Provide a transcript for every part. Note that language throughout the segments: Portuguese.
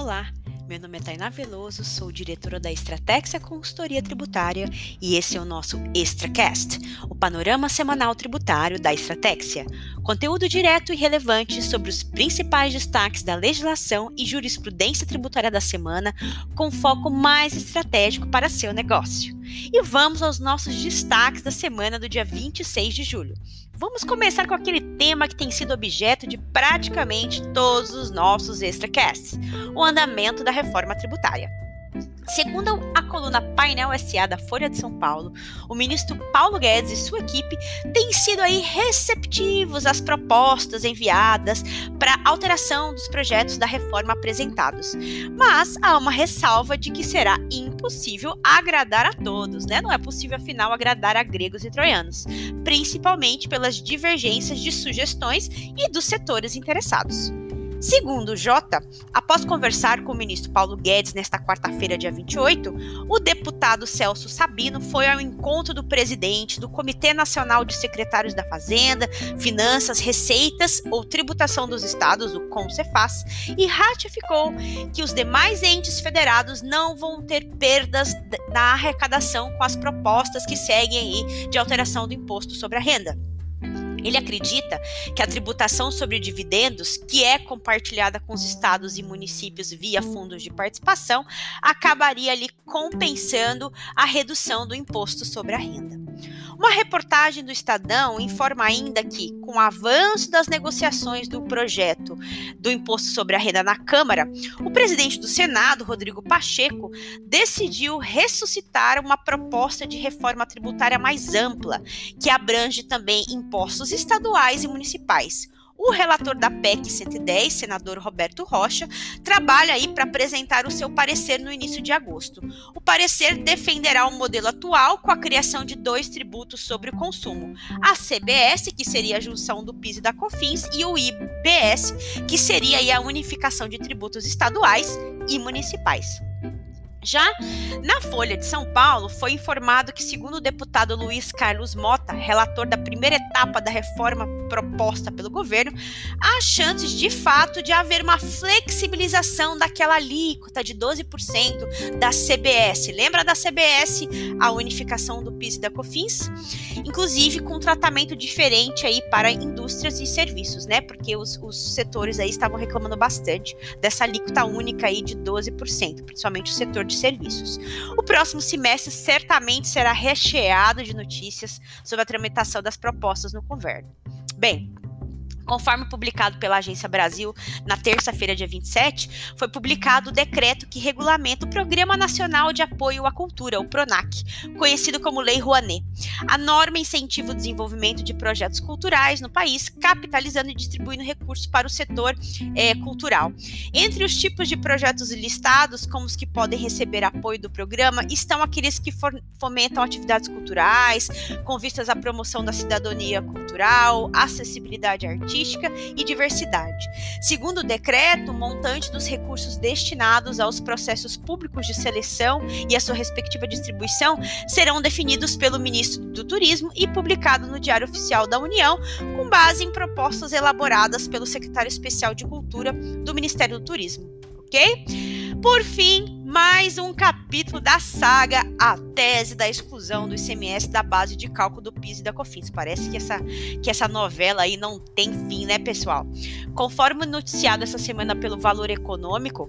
Olá, meu nome é Tainá Veloso, sou diretora da Estratégia Consultoria Tributária e esse é o nosso ExtraCast, o panorama semanal tributário da Estratégia. Conteúdo direto e relevante sobre os principais destaques da legislação e jurisprudência tributária da semana, com foco mais estratégico para seu negócio. E vamos aos nossos destaques da semana do dia 26 de julho. Vamos começar com aquele tema que tem sido objeto de praticamente todos os nossos extracasts: o andamento da reforma tributária. Segundo a coluna Painel SA da Folha de São Paulo, o ministro Paulo Guedes e sua equipe têm sido aí receptivos às propostas enviadas para alteração dos projetos da reforma apresentados. Mas há uma ressalva de que será impossível agradar a todos, né? Não é possível afinal agradar a gregos e troianos, principalmente pelas divergências de sugestões e dos setores interessados. Segundo Jota, após conversar com o ministro Paulo Guedes nesta quarta-feira, dia 28, o deputado Celso Sabino foi ao encontro do presidente do Comitê Nacional de Secretários da Fazenda, Finanças, Receitas ou Tributação dos Estados, o CONCEFAS, e ratificou que os demais entes federados não vão ter perdas na arrecadação com as propostas que seguem aí de alteração do imposto sobre a renda. Ele acredita que a tributação sobre dividendos, que é compartilhada com os estados e municípios via fundos de participação, acabaria ali compensando a redução do imposto sobre a renda. Uma reportagem do Estadão informa ainda que, com o avanço das negociações do projeto do imposto sobre a renda na Câmara, o presidente do Senado, Rodrigo Pacheco, decidiu ressuscitar uma proposta de reforma tributária mais ampla, que abrange também impostos estaduais e municipais o relator da PEC 110, senador Roberto Rocha, trabalha aí para apresentar o seu parecer no início de agosto. O parecer defenderá o modelo atual com a criação de dois tributos sobre o consumo: a CBS, que seria a junção do PIS e da COFINS, e o IBS, que seria a unificação de tributos estaduais e municipais. Já na Folha de São Paulo, foi informado que, segundo o deputado Luiz Carlos Mota, relator da primeira etapa da reforma proposta pelo governo, há chances de fato de haver uma flexibilização daquela alíquota de 12% da CBS. Lembra da CBS, a unificação do PIS e da COFINS? Inclusive com um tratamento diferente aí para indústrias e serviços, né? Porque os, os setores aí estavam reclamando bastante dessa alíquota única aí de 12%, principalmente o setor de serviços. O próximo semestre certamente será recheado de notícias sobre a tramitação das propostas no governo. Bem, Conforme publicado pela Agência Brasil na terça-feira, dia 27, foi publicado o decreto que regulamenta o Programa Nacional de Apoio à Cultura, o PRONAC, conhecido como Lei Rouanet. A norma incentiva o desenvolvimento de projetos culturais no país, capitalizando e distribuindo recursos para o setor é, cultural. Entre os tipos de projetos listados, como os que podem receber apoio do programa, estão aqueles que fomentam atividades culturais, com vistas à promoção da cidadania cultural, acessibilidade artística artística e diversidade. Segundo o decreto, o montante dos recursos destinados aos processos públicos de seleção e a sua respectiva distribuição serão definidos pelo ministro do Turismo e publicado no Diário Oficial da União, com base em propostas elaboradas pelo secretário especial de Cultura do Ministério do Turismo. Ok? Por fim, mais um capítulo da saga A Tese da Exclusão do ICMS da base de cálculo do PIS e da COFINS. Parece que essa, que essa novela aí não tem fim, né, pessoal? Conforme noticiado essa semana pelo Valor Econômico,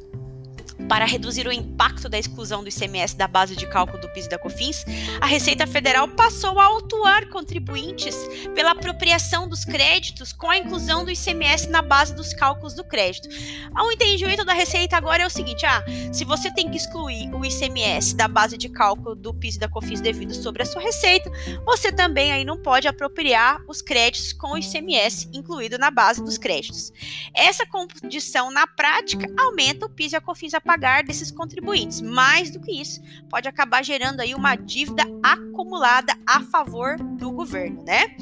para reduzir o impacto da exclusão do ICMS da base de cálculo do PIS e da COFINS, a Receita Federal passou a autuar contribuintes pela apropriação dos créditos com a inclusão do ICMS na base dos cálculos do crédito. O entendimento da Receita agora é o seguinte: ah, se você tem que excluir o ICMS da base de cálculo do PIS e da COFINS devido sobre a sua receita, você também aí não pode apropriar os créditos com o ICMS incluído na base dos créditos. Essa condição na prática aumenta o PIS e a COFINS a pagar desses contribuintes. Mais do que isso, pode acabar gerando aí uma dívida acumulada a favor do governo, né?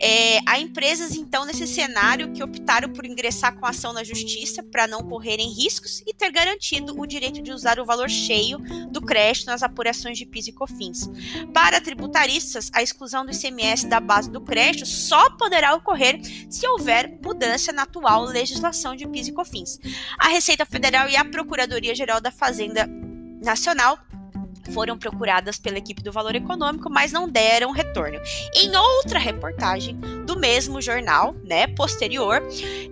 É, há empresas, então, nesse cenário, que optaram por ingressar com ação na justiça para não correrem riscos e ter garantido o direito de usar o valor cheio do crédito nas apurações de PIS e COFINS. Para tributaristas, a exclusão do ICMS da base do crédito só poderá ocorrer se houver mudança na atual legislação de PIS e COFINS. A Receita Federal e a Procuradoria-Geral da Fazenda Nacional foram procuradas pela equipe do Valor Econômico, mas não deram retorno. Em outra reportagem do mesmo jornal, né, posterior,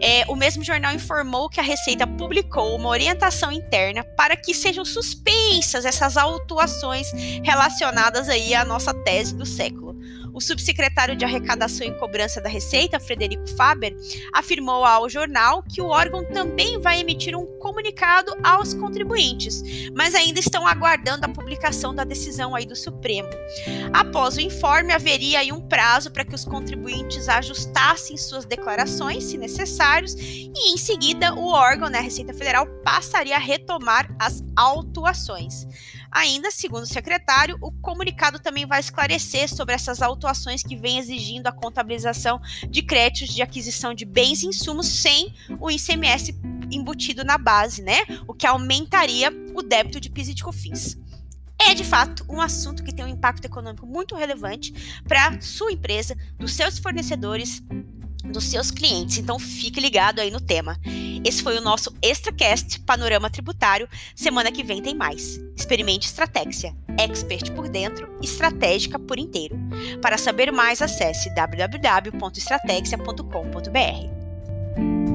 é, o mesmo jornal informou que a Receita publicou uma orientação interna para que sejam suspensas essas autuações relacionadas aí à nossa tese do século. O subsecretário de Arrecadação e Cobrança da Receita, Frederico Faber, afirmou ao jornal que o órgão também vai emitir um comunicado aos contribuintes, mas ainda estão aguardando a publicação da decisão aí do Supremo. Após o informe, haveria aí um prazo para que os contribuintes ajustassem suas declarações, se necessários, e em seguida o órgão, né, a Receita Federal, passaria a retomar as autuações. Ainda, segundo o secretário, o comunicado também vai esclarecer sobre essas autuações que vêm exigindo a contabilização de créditos de aquisição de bens e insumos sem o ICMS embutido na base, né? O que aumentaria o débito de PIS e de COFINS é de fato um assunto que tem um impacto econômico muito relevante para sua empresa, dos seus fornecedores, dos seus clientes. Então fique ligado aí no tema. Esse foi o nosso ExtraCast Panorama Tributário. Semana que vem tem mais. Experimente Estratégia. Expert por dentro, estratégica por inteiro. Para saber mais, acesse www.estratégia.com.br.